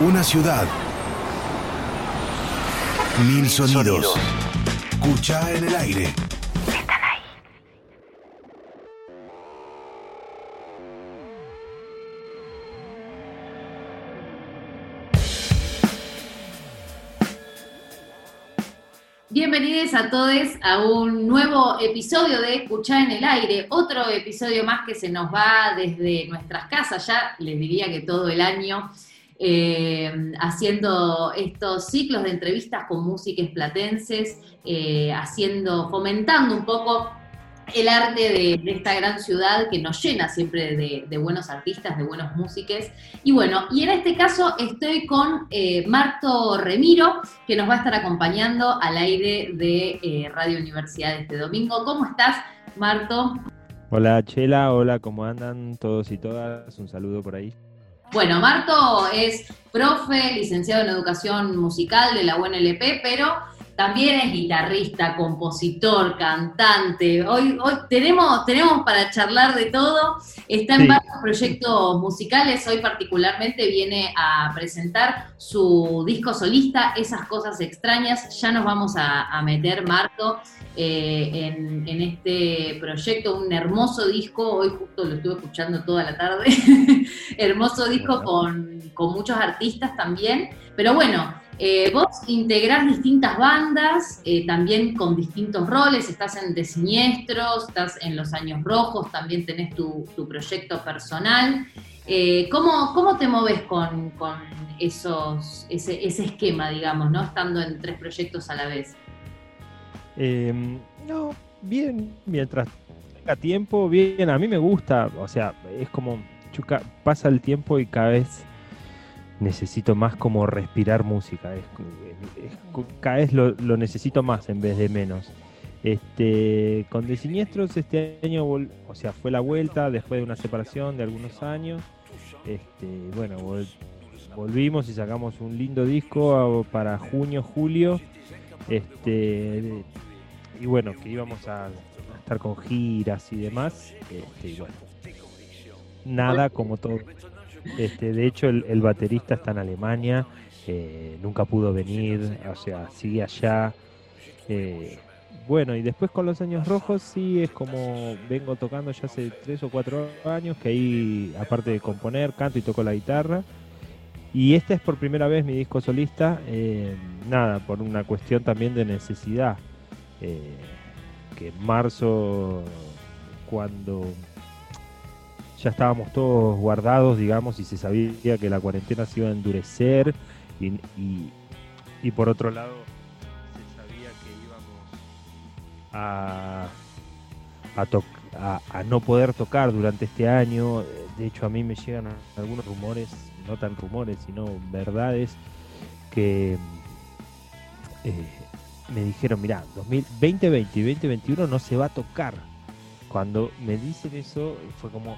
Una ciudad. Mil sonidos. Escucha en el aire. Bienvenidos a todos a un nuevo episodio de Escuchar en el Aire, otro episodio más que se nos va desde nuestras casas, ya les diría que todo el año, eh, haciendo estos ciclos de entrevistas con músicos platenses, eh, haciendo, fomentando un poco el arte de, esta gran ciudad que nos llena siempre de, buenos artistas, de buenos músicos. Y bueno, y en este caso estoy con eh, Marto Remiro, que nos va a estar acompañando al aire de Radio Universidad este domingo. ¿Cómo estás, Marto? Hola Chela, hola, ¿cómo andan todos y todas? Un saludo por ahí. Bueno, Marto es profe, licenciado en educación musical de la UNLP, pero también es guitarrista, compositor, cantante. Hoy, hoy tenemos, tenemos para charlar de todo. Está en Sí. varios proyectos musicales. Hoy particularmente viene a presentar su disco solista, Esas Cosas Extrañas. Ya nos vamos a, a meter, Marto, eh, en, en este proyecto. Un hermoso disco. Hoy justo lo estuve escuchando toda la tarde. hermoso disco Bueno. con, con muchos artistas también. Pero bueno, eh, vos integrás distintas bandas, eh, también con distintos roles, estás en De Siniestros, estás en Los Años Rojos, también tenés tu, proyecto personal. Eh, ¿cómo, cómo te moves con, con esos, ese, esquema, digamos, ¿no? Estando en tres proyectos a la vez. Eh, no, bien, mientras tenga tiempo, bien, a mí me gusta, o sea, es como, yo ca- pasa el tiempo y cada vez necesito más como respirar música, es, cada vez lo, necesito más en vez de menos. Este, con De Siniestros este año, o sea, fue la vuelta después de una separación de algunos años. Este, bueno, vol- volvimos y sacamos un lindo disco a- para junio, julio. Este, y bueno, que íbamos a, estar con giras y demás. Este, bueno, nada como todo. Este, de hecho, el, baterista está en Alemania, eh, nunca pudo venir, o sea, sigue allá. Eh, bueno, y después con los años rojos sí es como vengo tocando ya hace tres o cuatro años, que ahí, aparte de componer, canto y toco la guitarra. Y este es por primera vez mi disco solista, eh, nada, por una cuestión también de necesidad. que en marzo, cuando ya estábamos todos guardados, digamos, y se sabía que la cuarentena se iba a endurecer, y, por otro lado, se sabía que íbamos a, a, no poder tocar durante este año. De hecho, a mí me llegan algunos rumores, no tan rumores, sino verdades, que eh, me dijeron, mira, 2020 y 2021 no se va a tocar. Cuando me dicen eso, fue como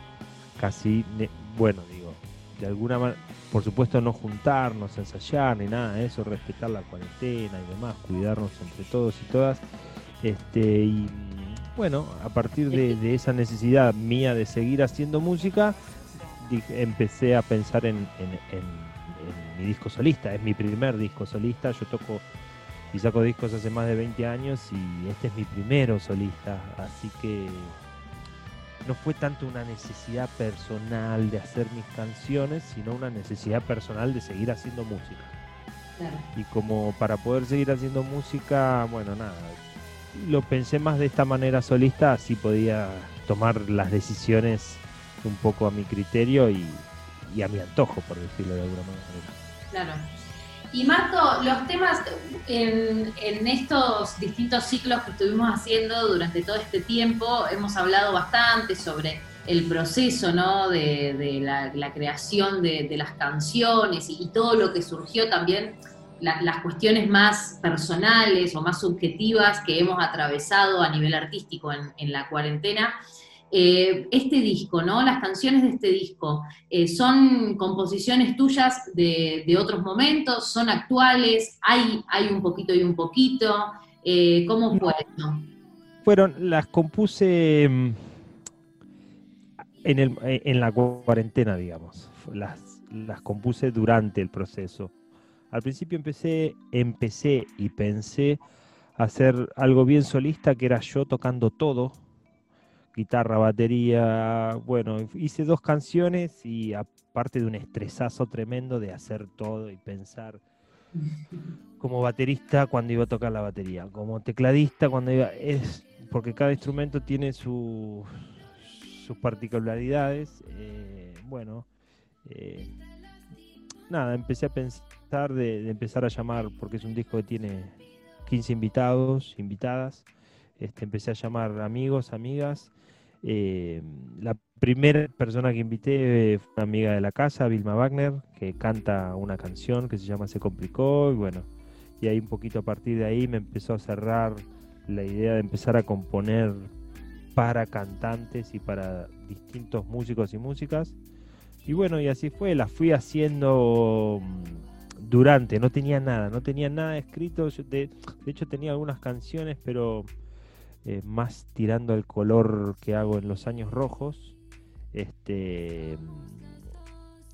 casi, ne- bueno, digo, de alguna manera, por supuesto no juntarnos, ensayar, ni nada de eso, respetar la cuarentena y demás, cuidarnos entre todos y todas. Este, y bueno, a partir de, de esa necesidad mía de seguir haciendo música, empecé a pensar en, en- en- en mi disco solista. Es mi primer disco solista. Yo toco y saco discos hace más de 20 años y este es mi primero solista. Así que no fue tanto una necesidad personal de hacer mis canciones, sino una necesidad personal de seguir haciendo música. Claro. Y como para poder seguir haciendo música, bueno, nada, lo pensé más de esta manera solista, así podía tomar las decisiones un poco a mi criterio y, y a mi antojo, por decirlo de alguna manera. Claro. Y Marco, los temas en, estos distintos ciclos que estuvimos haciendo durante todo este tiempo, hemos hablado bastante sobre el proceso ¿no? de, la, creación de, las canciones y, todo lo que surgió también, la- las cuestiones más personales o más subjetivas que hemos atravesado a nivel artístico en la cuarentena. Eh, este disco, ¿no? Las canciones de este disco, eh, ¿son composiciones tuyas de, de otros momentos? ¿Son actuales? ¿Hay, hay un poquito y un poquito? Eh, ¿Cómo fue eso? Fueron, las compuse mm, en, el, en la cuarentena, digamos. las, las compuse durante el proceso. Al principio empecé, empecé y pensé hacer algo bien solista, que era yo tocando todo, guitarra, batería, bueno, hice dos canciones y aparte de un estresazo tremendo de hacer todo y pensar como baterista cuando iba a tocar la batería, como tecladista cuando iba, es porque cada instrumento tiene sus particularidades, eh, bueno, eh, nada, empecé a pensar de, empezar a llamar, porque es un disco que tiene 15 invitados, invitadas, este, empecé a llamar amigos, amigas. Eh, la primera persona que invité fue una amiga de la casa, Vilma Wagner, que canta una canción que se llama Se complicó y bueno, y ahí un poquito a partir de ahí me empezó a cerrar la idea de empezar a componer para cantantes y para distintos músicos y músicas. Y bueno, y así fue, la fui haciendo mm, durante, no tenía nada, no tenía nada escrito, de, hecho tenía algunas canciones, pero eh, más tirando el color que hago en los años rojos. Este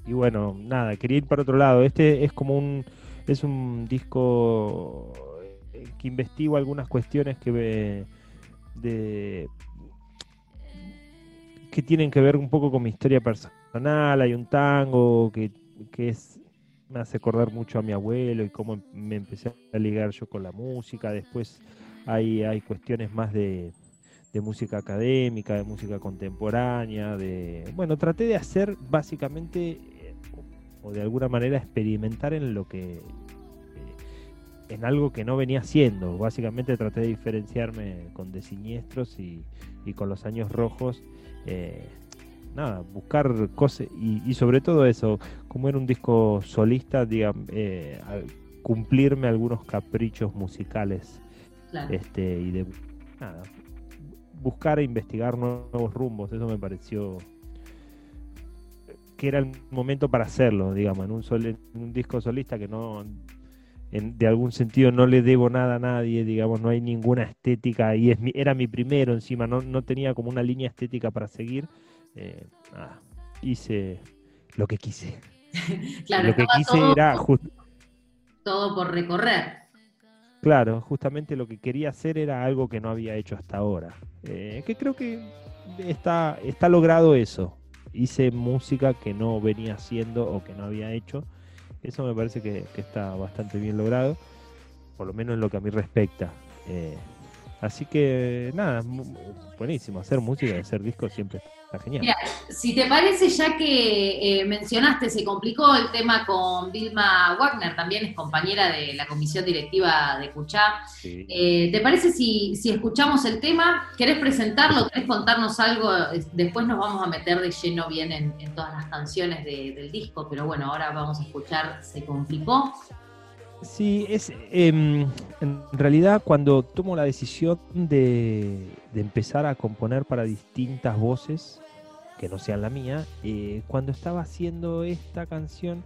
y bueno, nada, quería ir para otro lado. Este es como un es un disco eh, que investigo algunas cuestiones que de que tienen que ver un poco con mi historia personal. Hay un tango que, es, me hace acordar mucho a mi abuelo y cómo me empecé a ligar yo con la música. Después hay, hay cuestiones más de, música académica, de música contemporánea, de bueno, traté de hacer básicamente eh, o de alguna manera experimentar en lo que eh, en algo que no venía haciendo. Básicamente traté de diferenciarme con De Siniestros y, con los años rojos eh, nada, buscar cosas y, sobre todo eso, como era un disco solista, digamos, cumplirme algunos caprichos musicales este y de nada, buscar e investigar nuevos rumbos, eso me pareció que era el momento para hacerlo, digamos, en un, en un disco solista que no de algún sentido no le debo nada a nadie, digamos, no hay ninguna estética y es era mi primero encima, no, no tenía como una línea estética para seguir. Eh, hice lo que quise. claro, lo que quise era todo por recorrer. Claro, justamente lo que quería hacer era algo que no había hecho hasta ahora. Eh, que creo que está, está logrado eso. Hice música que no venía haciendo o que no había hecho eso me parece que, está bastante bien logrado, por lo menos en lo que a mí respecta. Eh, así que nada, buenísimo, hacer música, hacer discos siempre está genial. Mira, si te parece, ya que eh, mencionaste, se complicó el tema con Vilma Wagner, también es compañera de la comisión directiva de Cuchá. Eh, ¿Te parece si, si escuchamos el tema? ¿Querés presentarlo? ¿Querés contarnos algo? Después nos vamos a meter de lleno bien en, todas las canciones del disco, pero bueno, ahora vamos a escuchar Se complicó. Sí, es em, en realidad cuando tomo la decisión de, empezar a componer para distintas voces que no sean la mía, eh, cuando estaba haciendo esta canción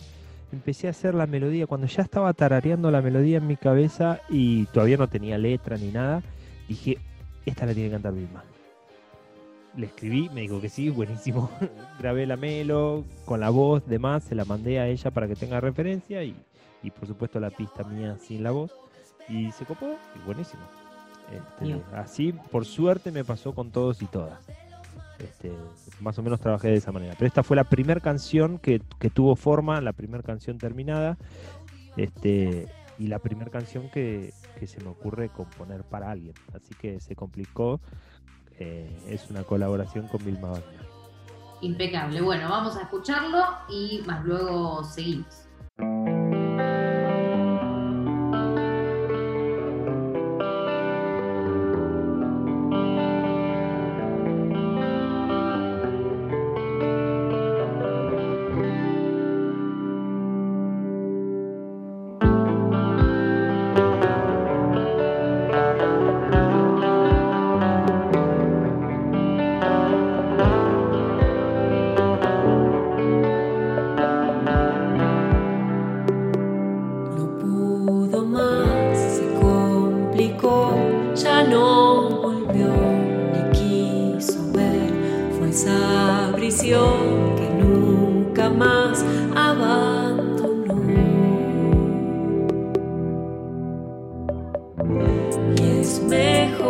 empecé a hacer la melodía, cuando ya estaba tarareando la melodía en mi cabeza y todavía no tenía letra ni nada, dije, esta la tiene que cantar Vilma. Le escribí, me dijo que sí, buenísimo. Grabé la melo con la voz, demás, se la mandé a ella para que tenga referencia y y por supuesto la pista mía sin la voz. Y se copó y buenísimo. Este, así, por suerte, me pasó con todos y todas. Este, más o menos trabajé de esa manera. Pero esta fue la primera canción que, tuvo forma, la primera canción terminada. Este, y la primera canción que, se me ocurre componer para alguien. Así que se complicó. Eh, es una colaboración con Vilma Wagner. Impecable. Bueno, vamos a escucharlo y más luego seguimos. y es mejor.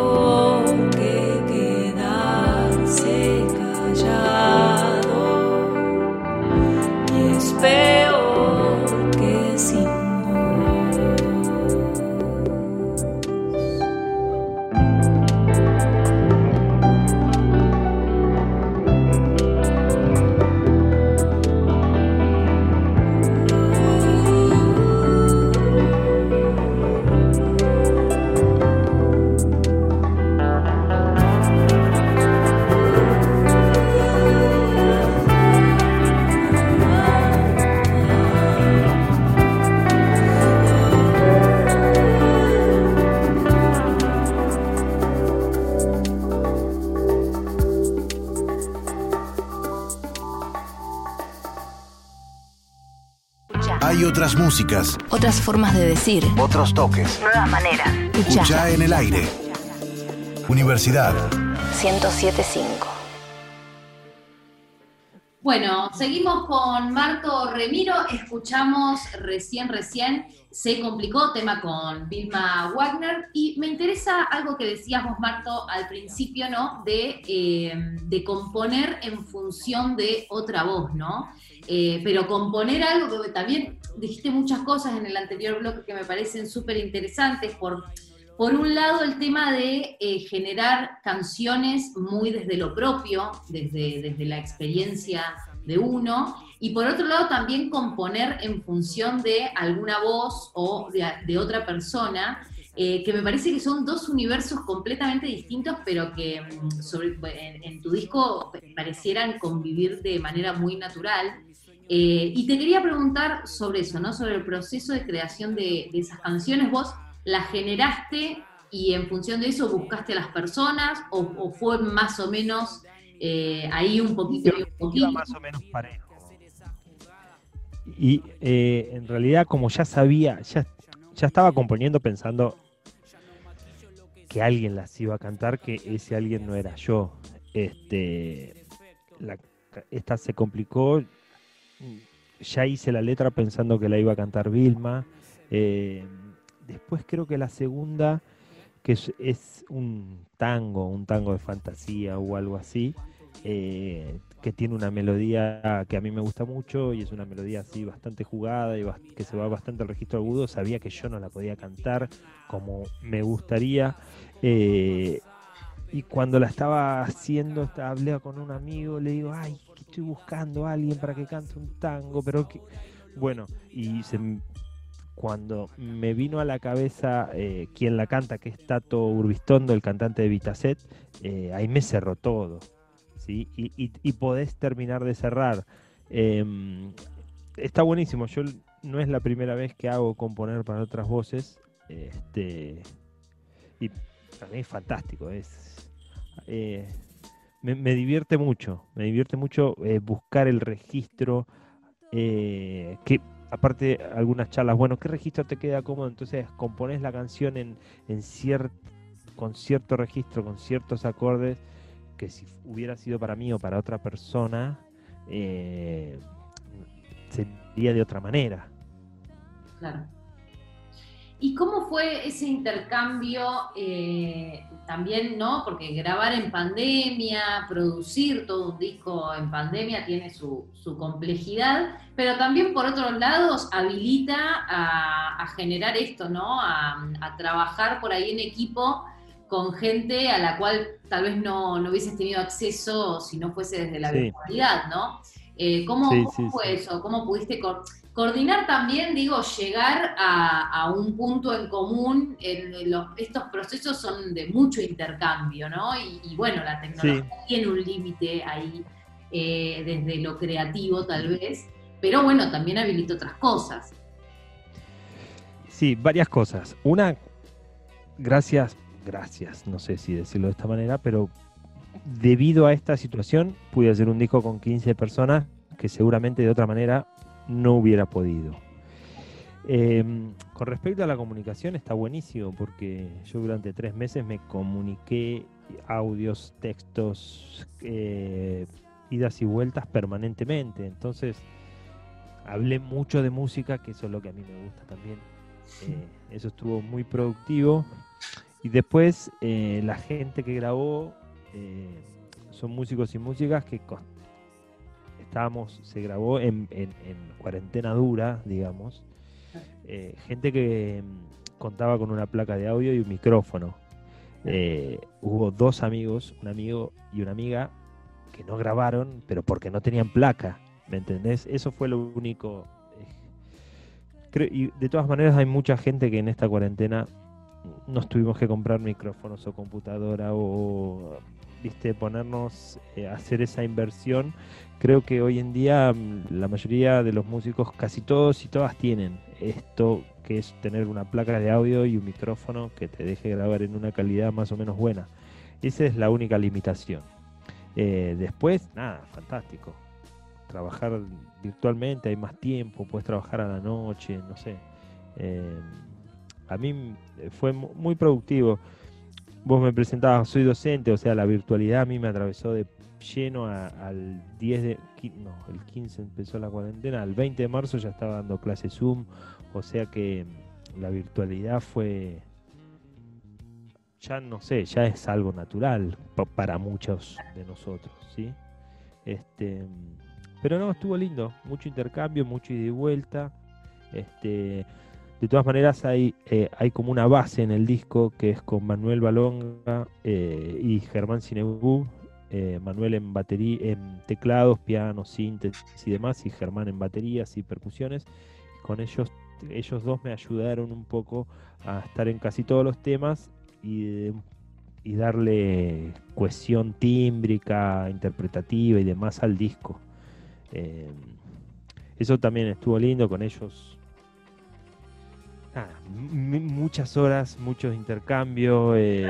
Otras músicas, otras formas de decir, otros toques, nuevas maneras. Escucha en el aire. Universidad 1075. Bueno, seguimos con Marco Remiro. Escuchamos recién, recién, se complicó tema con Vilma Wagner. Y me interesa algo que decías vos, Marto, al principio, ¿no? De, eh, de componer en función de otra voz, ¿no? Eh, pero componer algo que también dijiste muchas cosas en el anterior bloque que me parecen súper interesantes. Por, por un lado, el tema de eh, generar canciones muy desde lo propio, desde, desde la experiencia de uno, y por otro lado también componer en función de alguna voz o de, otra persona, eh, que me parece que son dos universos completamente distintos, pero que mm, en, tu disco parecieran convivir de manera muy natural. Eh, y te quería preguntar sobre eso, ¿no? Sobre el proceso de creación de, esas canciones. ¿Vos las generaste y en función de eso buscaste a las personas o, fue más o menos eh, ahí un poquito y un poquito? más o menos parejo. Y eh, en realidad como ya sabía, ya, ya estaba componiendo pensando que alguien las iba a cantar, que ese alguien no era yo. Este, esta se complicó, ya hice la letra pensando que la iba a cantar Vilma. Eh, después creo que la segunda, que es, un tango, un tango de fantasía o algo así, eh, que tiene una melodía que a mí me gusta mucho y es una melodía así bastante jugada y que se va bastante al registro agudo. Sabía que yo no la podía cantar como me gustaría. Eh, y cuando la estaba haciendo, hablé con un amigo, le digo, ay, que estoy buscando a alguien para que cante un tango, pero que... Bueno, y cuando me vino a la cabeza eh, quien la canta, que es Tato Urbistondo, el cantante de Vitaset, eh, ahí me cerró todo, ¿sí? Y, podés terminar de cerrar. Em, está buenísimo, yo no es la primera vez que hago componer para otras voces, este, y para mí es fantástico, es eh, me, divierte mucho, me divierte mucho eh, buscar el registro, eh, que aparte algunas charlas, bueno, ¿qué registro te queda cómodo? Entonces compones la canción en, en con cierto registro, con ciertos acordes, que si hubiera sido para mí o para otra persona, sería de otra manera. Claro. ¿Y cómo fue ese intercambio eh, también, no? Porque grabar en pandemia, producir todo un disco en pandemia tiene su, complejidad, pero también por otros lados habilita a, generar esto, ¿no? A, trabajar por ahí en equipo con gente a la cual tal vez no, hubieses tenido acceso si no fuese desde la virtualidad, ¿no? Eh, ¿Cómo, fue eso? ¿Cómo pudiste coordinar también, digo, llegar a, un punto en común? En los, estos procesos son de mucho intercambio, ¿no? Y, bueno, la tecnología tiene un límite ahí eh, desde lo creativo tal vez, pero bueno, también habilita otras cosas. Sí, varias cosas. Una, gracias, gracias, no sé si decirlo de esta manera, pero debido a esta situación pude hacer un disco con 15 personas que seguramente de otra manera no hubiera podido. Em, con respecto a la comunicación está buenísimo porque yo durante tres meses me comuniqué audios, textos, eh, idas y vueltas permanentemente. Entonces hablé mucho de música, que eso es lo que a mí me gusta también. Eh, eso estuvo muy productivo. Y después eh, la gente que grabó son músicos y músicas que estábamos, se grabó en, en- en cuarentena dura, digamos. Eh, gente que mm, contaba con una placa de audio y un micrófono. Eh, hubo dos amigos, un amigo y una amiga, que no grabaron, pero porque no tenían placa. ¿Me entendés? Eso fue lo único. eh, creo- y de todas maneras hay mucha gente que en esta cuarentena nos tuvimos que comprar micrófonos o computadora o, viste, ponernos eh, a hacer esa inversión. Creo que hoy en día mm, la mayoría de los músicos, casi todos y todas tienen esto que es tener una placa de audio y un micrófono que te deje grabar en una calidad más o menos buena. Esa es la única limitación. Eh, después, nada, fantástico. Trabajar virtualmente, hay más tiempo, puedes trabajar a la noche, no sé. Eh, a mí mm, fue mu- muy productivo. Vos me presentabas, soy docente, o sea, la virtualidad a mí me atravesó de lleno al 10 de, no, el 15 empezó la cuarentena, al 20 de marzo ya estaba dando clases Zoom, o sea que la virtualidad fue, ya no sé, ya es algo natural pa- para muchos de nosotros, ¿sí? Este, pero no, estuvo lindo, mucho intercambio, mucho ida y vuelta. Este, de todas maneras hay, eh, hay como una base en el disco que es con Manuel Balonga eh, y Germán Cinebú, eh, Manuel en batería, en teclados, piano, síntesis y demás, y Germán en baterías y percusiones. Con ellos, ellos dos me ayudaron un poco a estar en casi todos los temas y, y darle cohesión tímbrica, interpretativa y demás al disco. Eh, eso también estuvo lindo con ellos. Nada, muchas horas, muchos intercambios. eh,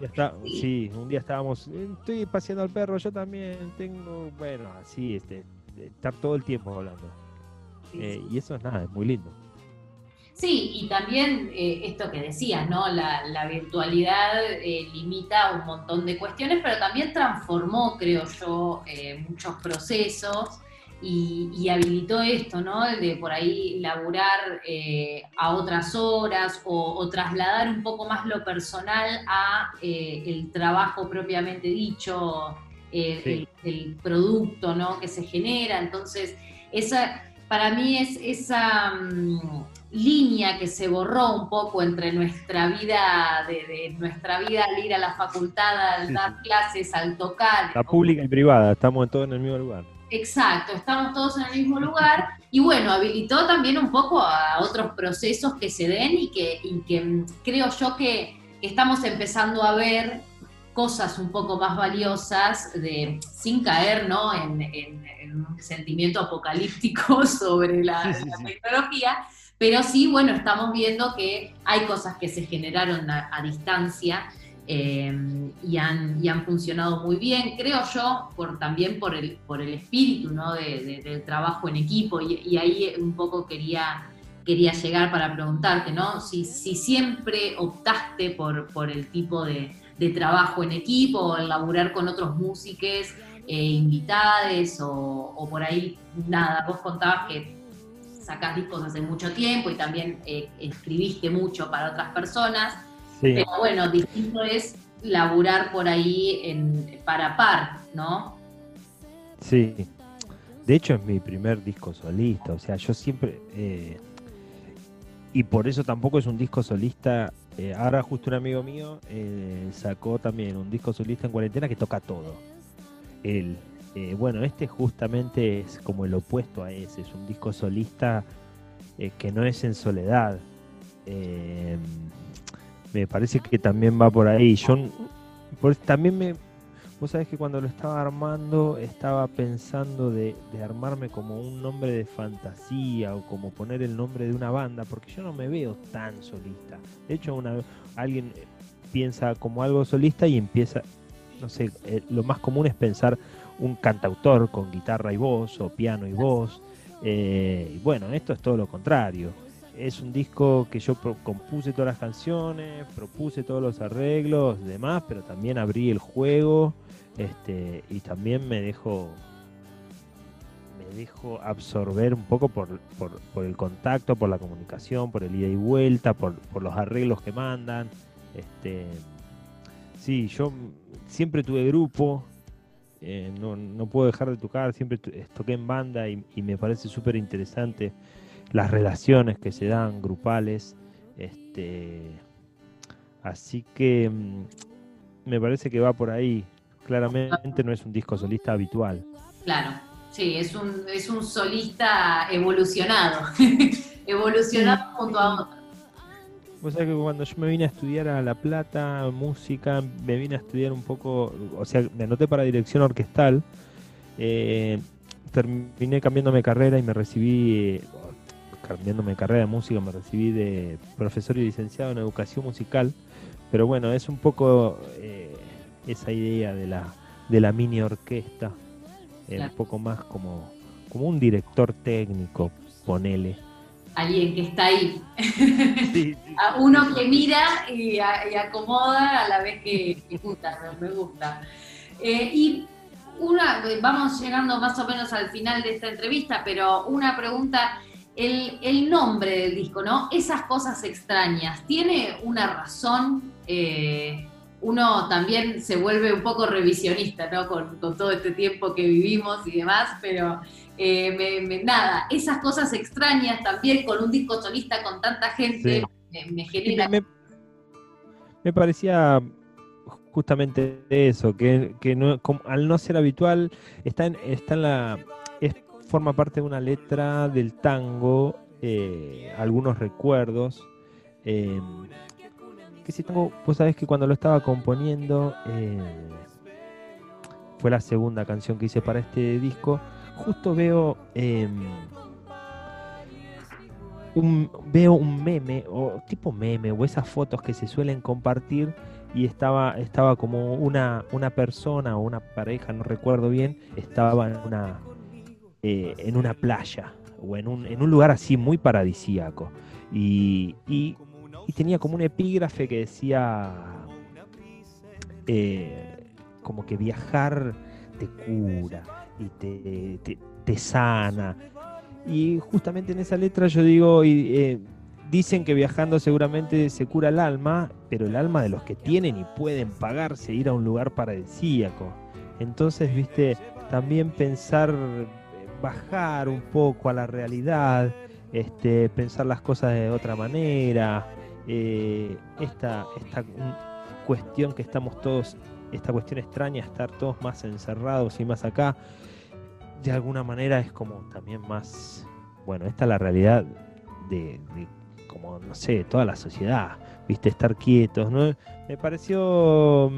está- sí, un día estábamos, "Eh, estoy paseando al perro, yo también tengo, bueno, así, este, estar todo el tiempo hablando. Eh, y eso es nada, es muy lindo. Sí, y también eh, esto que decías, ¿no? La, la virtualidad eh, limita un montón de cuestiones, pero también transformó, creo yo, eh, muchos procesos y, y habilitó esto, ¿no? De por ahí laburar eh, a otras horas o, o trasladar un poco más lo personal a eh, el trabajo propiamente dicho, eh, Sí. el, el producto, ¿no? Que se genera. Entonces, esa, para mí es esa mm, línea que se borró un poco entre nuestra vida, de, de nuestra vida al ir a la facultad, al dar clases, al tocar. La pública y privada, estamos todos en el mismo lugar. Exacto, estamos todos en el mismo lugar y bueno, habilitó también un poco a otros procesos que se den y que, y que mm, creo yo que estamos empezando a ver cosas un poco más valiosas de, sin caer ¿no? en, en- en un sentimiento apocalíptico sobre la, Sí, sí, la sí. tecnología, pero sí, bueno, estamos viendo que hay cosas que se generaron a, a distancia eh, y, han, y han funcionado muy bien, creo yo, por, también por el, por el espíritu ¿no? de- de- del trabajo en equipo y, ahí un poco quería, quería llegar para preguntarte, ¿no? Si, si siempre optaste por, por el tipo de, trabajo en equipo el laburar con otros músicos, eh, invitades o, o por ahí nada, vos contabas que sacás discos hace mucho tiempo y también eh, escribiste mucho para otras personas. Sí, Pero bueno, distinto es laburar por ahí en, para par, ¿no? sí. De hecho es mi primer disco solista, o sea, yo siempre... eh, y por eso tampoco es un disco solista. eh, ahora justo un amigo mío eh, sacó también un disco solista en cuarentena que toca todo. Él. eh, bueno, este justamente es como el opuesto a ese, es un disco solista que no es en soledad. Me parece que también va por ahí. Yo también me, vos sabés que cuando lo estaba armando estaba pensando de, de armarme como un nombre de fantasía o como poner el nombre de una banda, porque yo no me veo tan solista. De hecho, una, alguien eh, piensa como algo solista y empieza, no sé, eh, lo más común es pensar un cantautor con guitarra y voz o piano y voz. eh, y bueno, esto es todo lo contrario es un disco que yo compuse todas las canciones, propuse todos los arreglos, demás, pero también abrí el juego, este, y también me dejo, me dejo absorber un poco por, por, por, el contacto, por la comunicación, por el ida y vuelta, por, por los arreglos que mandan. Este, sí, yo siempre tuve grupo, eh, no, no, puedo dejar de tocar, siempre toqué en banda y, y me parece súper interesante las relaciones que se dan grupales. Este, así que mm, me parece que va por ahí. Claramente no es un disco solista habitual. Claro, sí, es un, es un solista evolucionado, evolucionado junto a otros. Vos sabés que cuando yo me vine a estudiar a La Plata, música, me vine a estudiar un poco, o sea, me anoté para dirección orquestal, eh, terminé cambiándome carrera y me recibí, cambiándome carrera de música, me recibí de profesor y licenciado en educación musical, pero bueno, es un poco eh, esa idea de la, de la mini orquesta, eh, claro. un poco más como, como un director técnico, ponele alguien que está ahí. Sí, sí, a uno que mira y, a, y, acomoda a la vez que ejecuta, me gusta. Eh, y una, vamos llegando más o menos al final de esta entrevista, pero una pregunta, el, el nombre del disco, ¿no? Esas cosas extrañas, ¿tiene una razón? Eh, uno también se vuelve un poco revisionista, ¿no? Con, con, todo este tiempo que vivimos y demás, pero eh, me, me, nada, esas cosas extrañas también con un disco solista con tanta gente, sí. me, me, genera... Me, me, parecía justamente eso, que, que no, como, al no ser habitual, está en, está en la... Forma parte de una letra del tango, eh, algunos recuerdos. Eh, que si tengo, vos sabés que cuando lo estaba componiendo, eh, fue la segunda canción que hice para este disco, justo veo eh, un, veo un meme, o tipo meme, o esas fotos que se suelen compartir, y estaba, estaba como una, una persona o una pareja, no recuerdo bien, estaba en una, eh, en una playa, o en un, en un lugar así muy paradisíaco. Y, y y tenía como un epígrafe que decía eh, como que viajar te cura y te, te, te, sana. Y justamente en esa letra yo digo, y, eh, dicen que viajando seguramente se cura el alma, pero el alma de los que tienen y pueden pagarse ir a un lugar paradisíaco. Entonces, viste, también pensar, bajar un poco a la realidad, este, pensar las cosas de otra manera, eh, esta, esta cuestión que estamos todos, esta cuestión extraña, estar todos más encerrados y más acá, de alguna manera es como también más, bueno, esta es la realidad de, de como, no sé, toda la sociedad, viste, estar quietos, ¿no? Me pareció,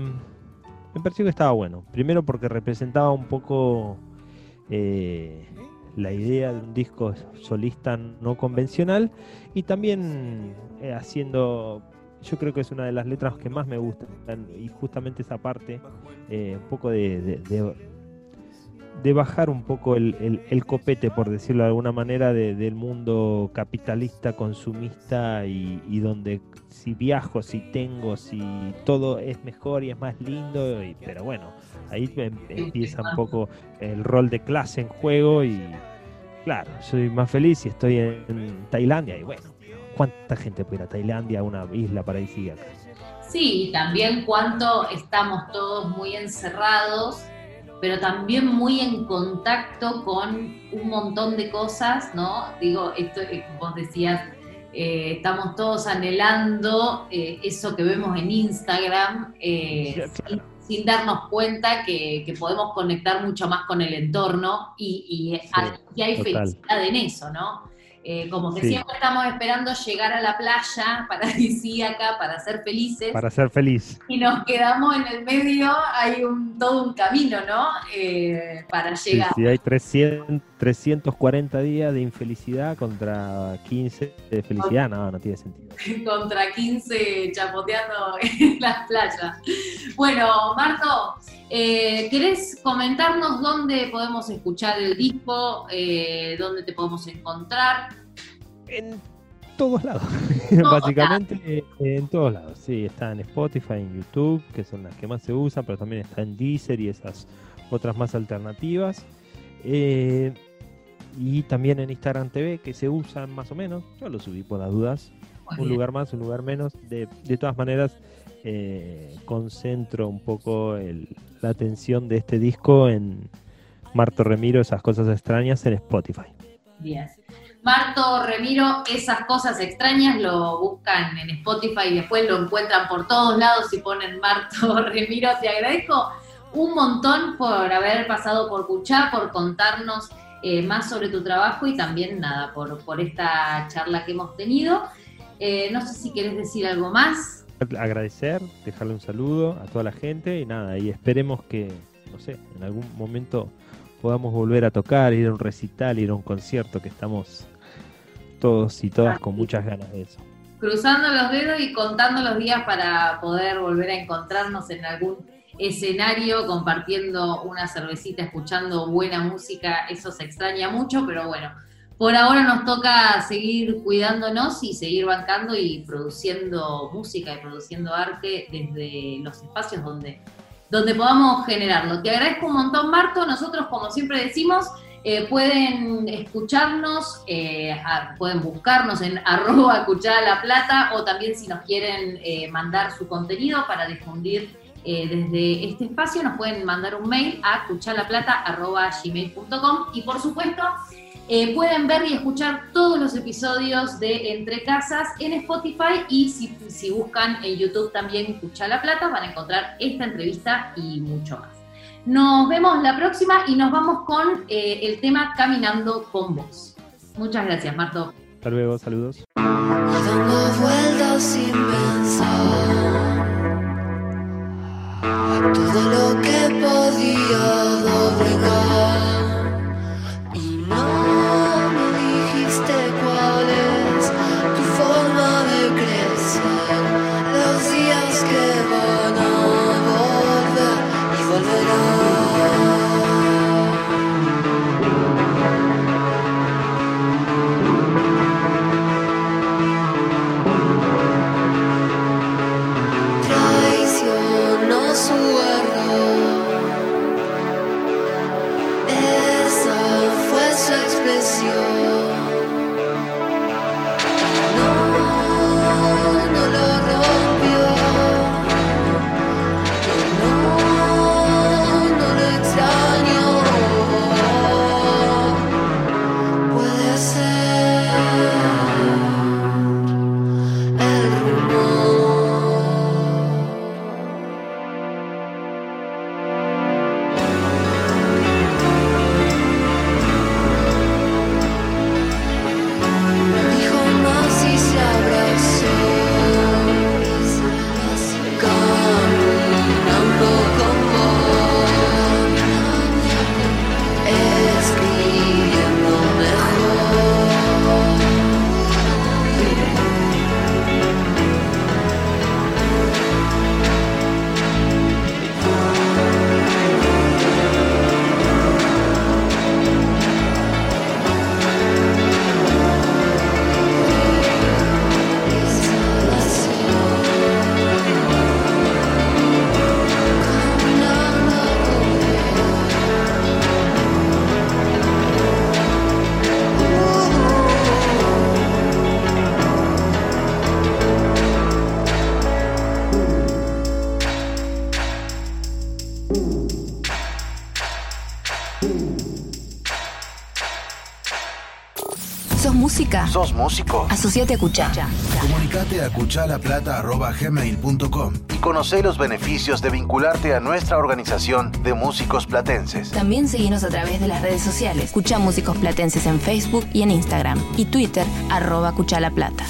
me pareció que estaba bueno, primero porque representaba un poco... Eh, la idea de un disco solista no convencional y también eh, haciendo, yo creo que es una de las letras que más me gustan y justamente esa parte, eh, un poco de, de, bajar un poco el, el, copete, por decirlo de alguna manera, del mundo capitalista, consumista y, y, donde si viajo, si tengo, si todo es mejor y es más lindo, y, pero bueno, ahí em, empieza un poco el rol de clase en juego y claro, soy más feliz si estoy en Tailandia y bueno, ¿cuánta gente puede ir a Tailandia, una isla paradisíaca? Sí, y también cuánto estamos todos muy encerrados, pero también muy en contacto con un montón de cosas, ¿no? Digo, esto vos decías, eh, estamos todos anhelando eh, eso que vemos en Instagram, eh, claro sin darnos cuenta que, que, podemos conectar mucho más con el entorno y, y, sí, y hay total. felicidad en eso, ¿no? Eh, como que sí. siempre estamos esperando llegar a la playa paradisíaca para ser felices. Para ser feliz. Y nos quedamos en el medio, hay un, todo un camino, ¿no? Eh, para llegar. Sí, sí, hay 300, 340 días de infelicidad contra 15 de felicidad, no, no tiene sentido. contra 15 chapoteando en las playas. Bueno, Marto, eh, ¿querés comentarnos dónde podemos escuchar el disco? Eh, ¿Dónde te podemos encontrar? En todos lados, básicamente eh, en todos lados. Sí, está en Spotify, en YouTube, que son las que más se usan, pero también está en Deezer y esas otras más alternativas. Eh, y también en Instagram TV, que se usan más o menos. Yo lo subí por las dudas. Muy un bien. lugar más, un lugar menos. De, de todas maneras, eh, concentro un poco el- la atención de este disco en Marto Remiro, esas cosas extrañas en Spotify. Bien. Marto Remiro, esas cosas extrañas lo buscan en Spotify y después lo encuentran por todos lados y ponen Marto Remiro. Te agradezco un montón por haber pasado por Cuchá, por contarnos eh, más sobre tu trabajo y también nada, por, por esta charla que hemos tenido. Eh, no sé si quieres decir algo más. Agradecer, dejarle un saludo a toda la gente y nada, y esperemos que, no sé, en algún momento podamos volver a tocar, ir a un recital, ir a un concierto, que estamos todos y todas con muchas ganas de eso. cruzando los dedos y contando los días para poder volver a encontrarnos en algún escenario compartiendo una cervecita, escuchando buena música, eso se extraña mucho, pero bueno, por ahora nos toca seguir cuidándonos y seguir bancando y produciendo música y produciendo arte desde los espacios donde, donde podamos generarlo. Te agradezco un montón, Marto. Nosotros, como siempre decimos, eh, pueden escucharnos, eh, pueden buscarnos en arroba cuchara la plata o también si nos quieren eh, mandar su contenido para difundir eh, desde este espacio, nos pueden mandar un mail a cuchalaplata.gmail.com y por supuesto eh, pueden ver y escuchar todos los episodios de Entre Casas en Spotify y si, si buscan en YouTube también Cuchala Plata van a encontrar esta entrevista y mucho más. Nos vemos la próxima y nos vamos con eh, el tema Caminando con vos. Muchas gracias, Marto. Hasta luego, saludos. Dando vueltas sin pensar Todo lo que podía doblegar ¿Sos músico? Asociate a Cuchá. Comunicate a cuchalaplata.gmail.com y conoce los beneficios de vincularte a nuestra organización de músicos platenses. También seguinos a través de las redes sociales. Cuchá Músicos Platenses en Facebook y en Instagram. Y Twitter, arroba Cuchá La Plata.